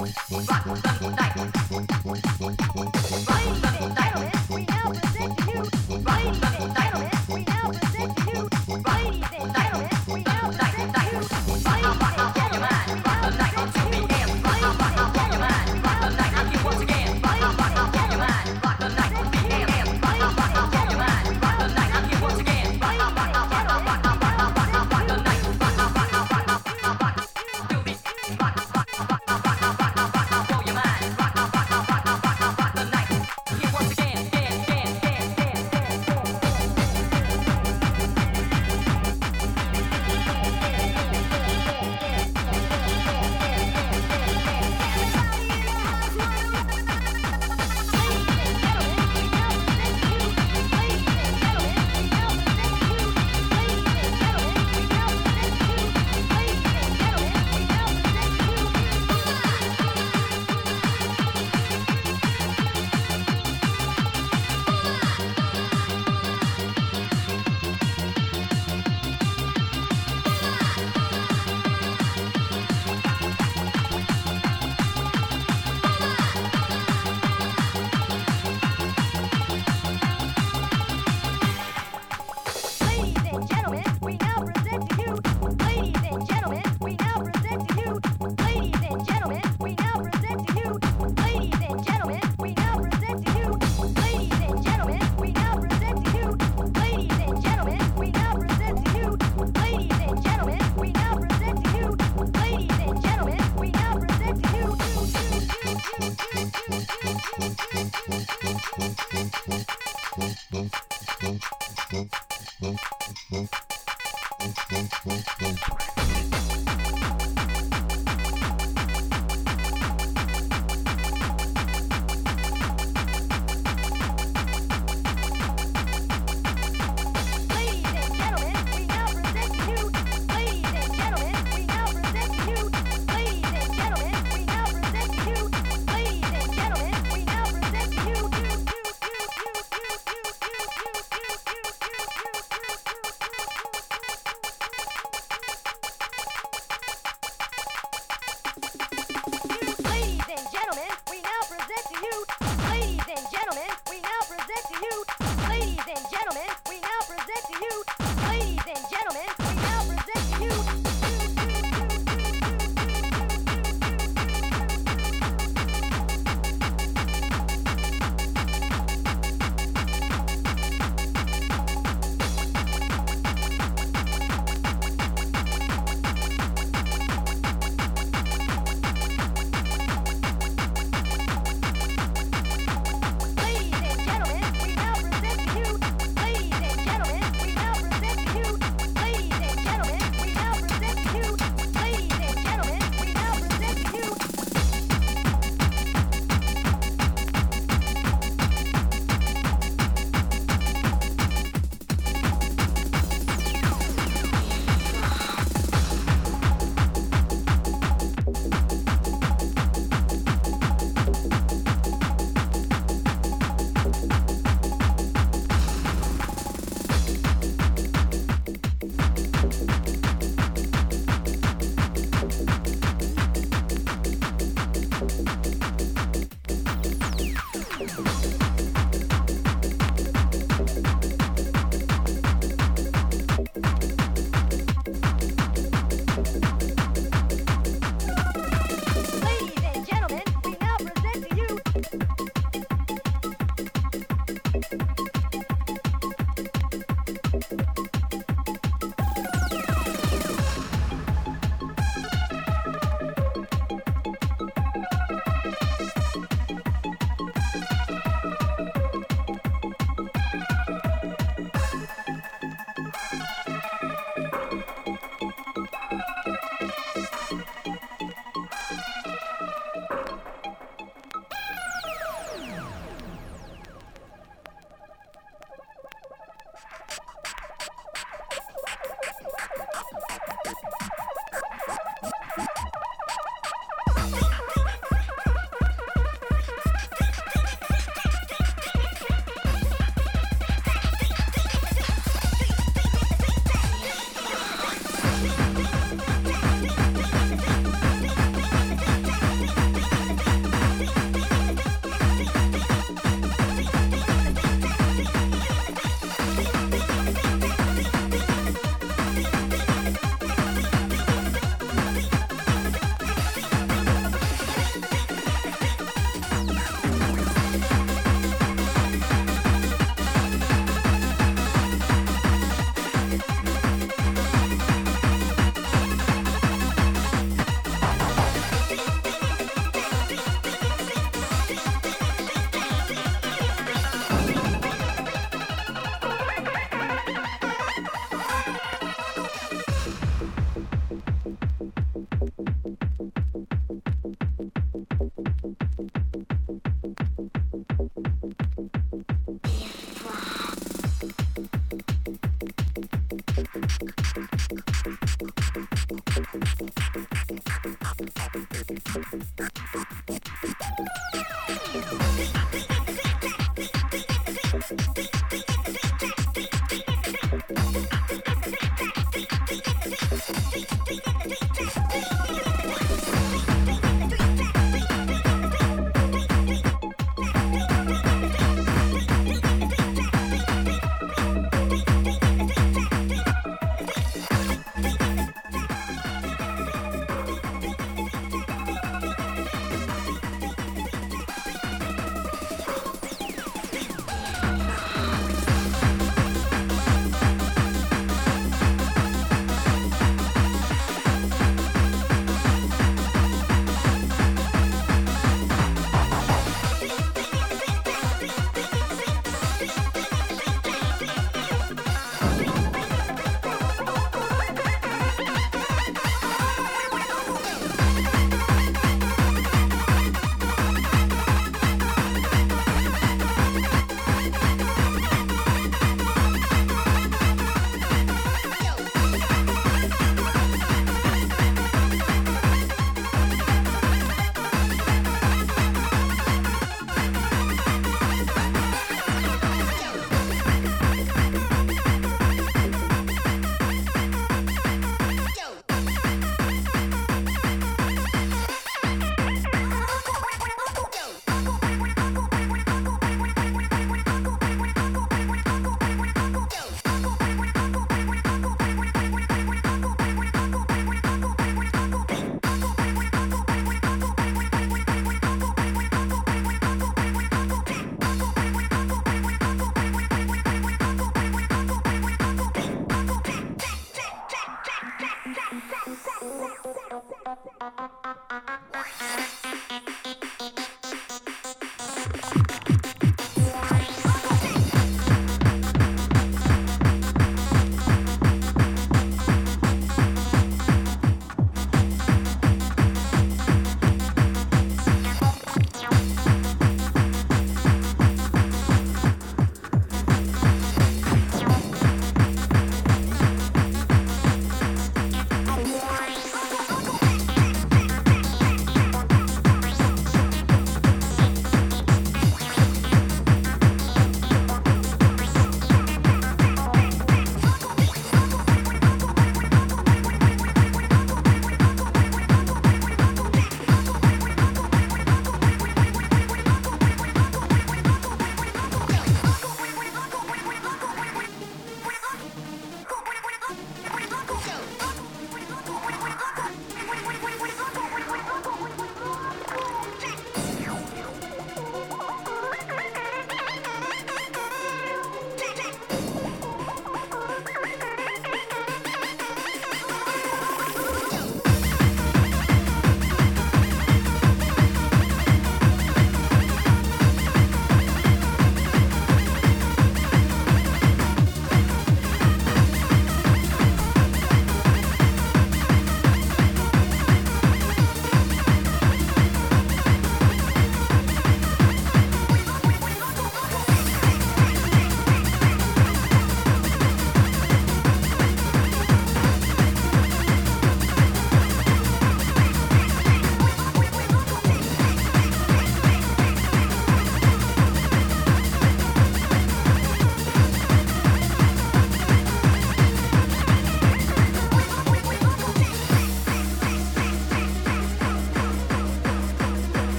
Wait, wait.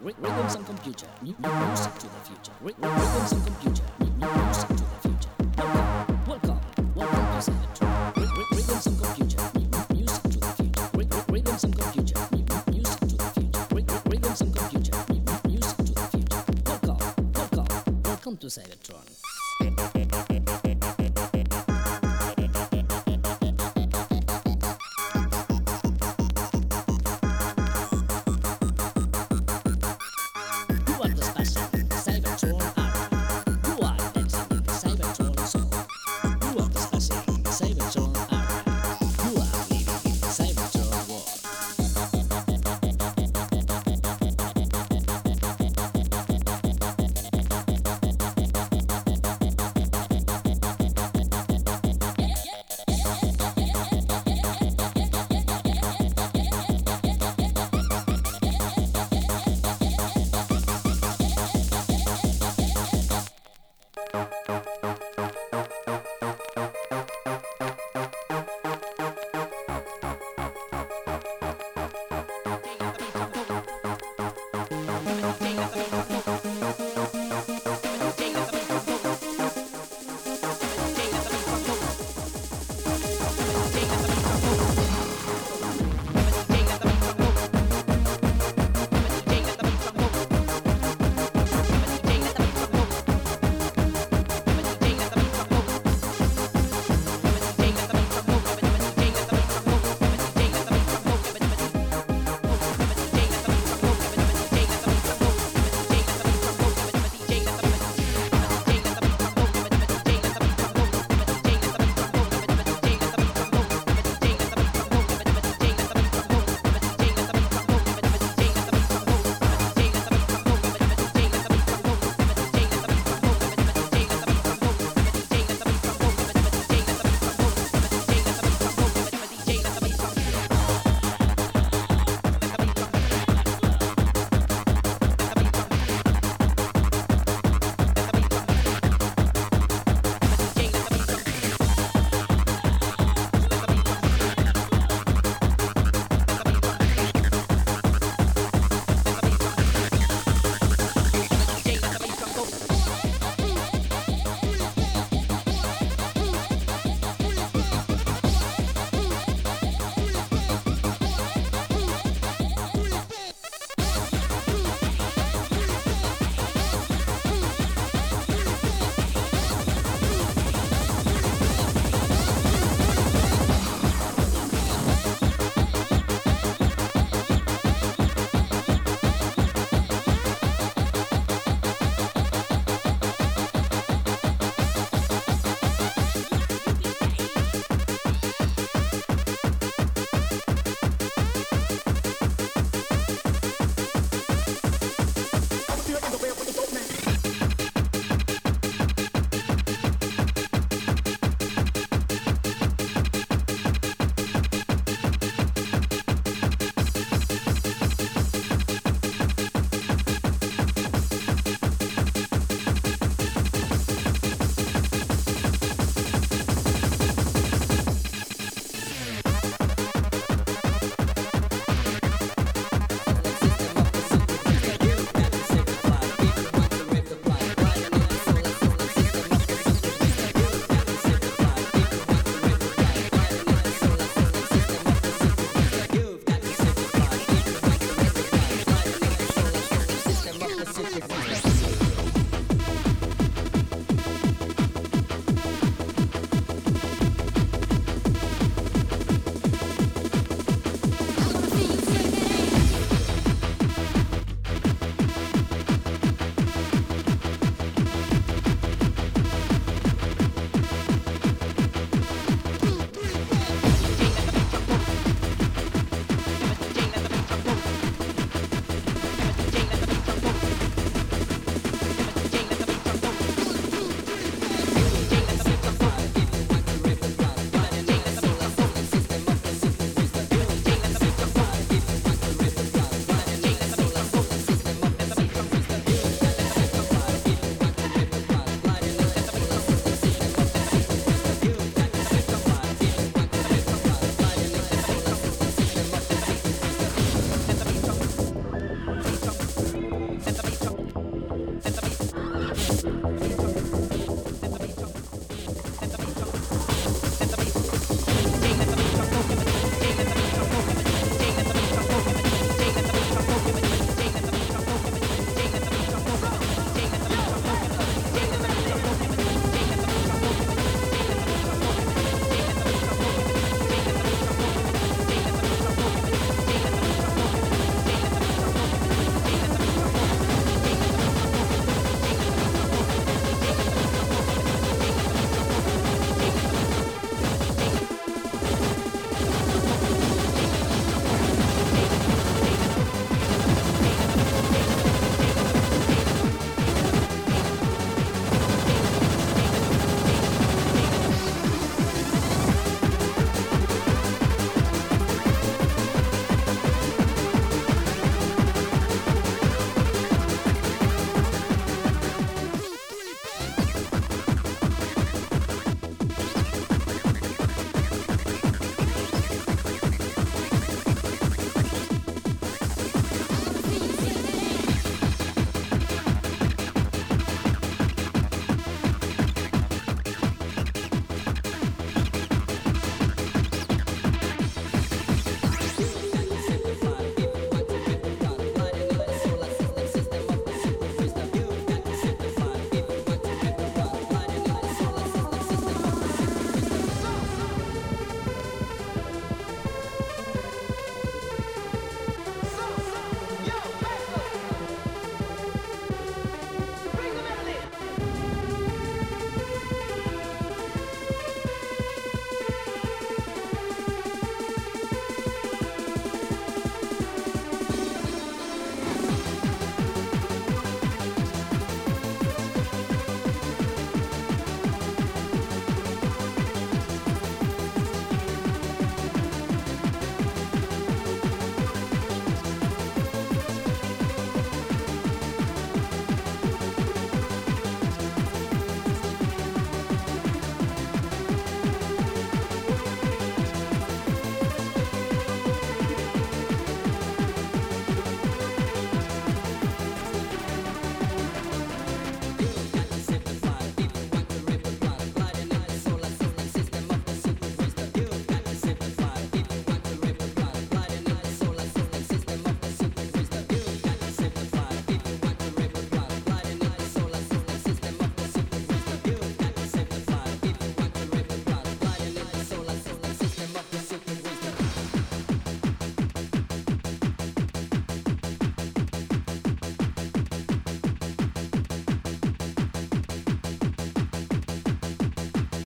Rhythms and computer. Mu- Music to the future. Rhythms and computer. Music to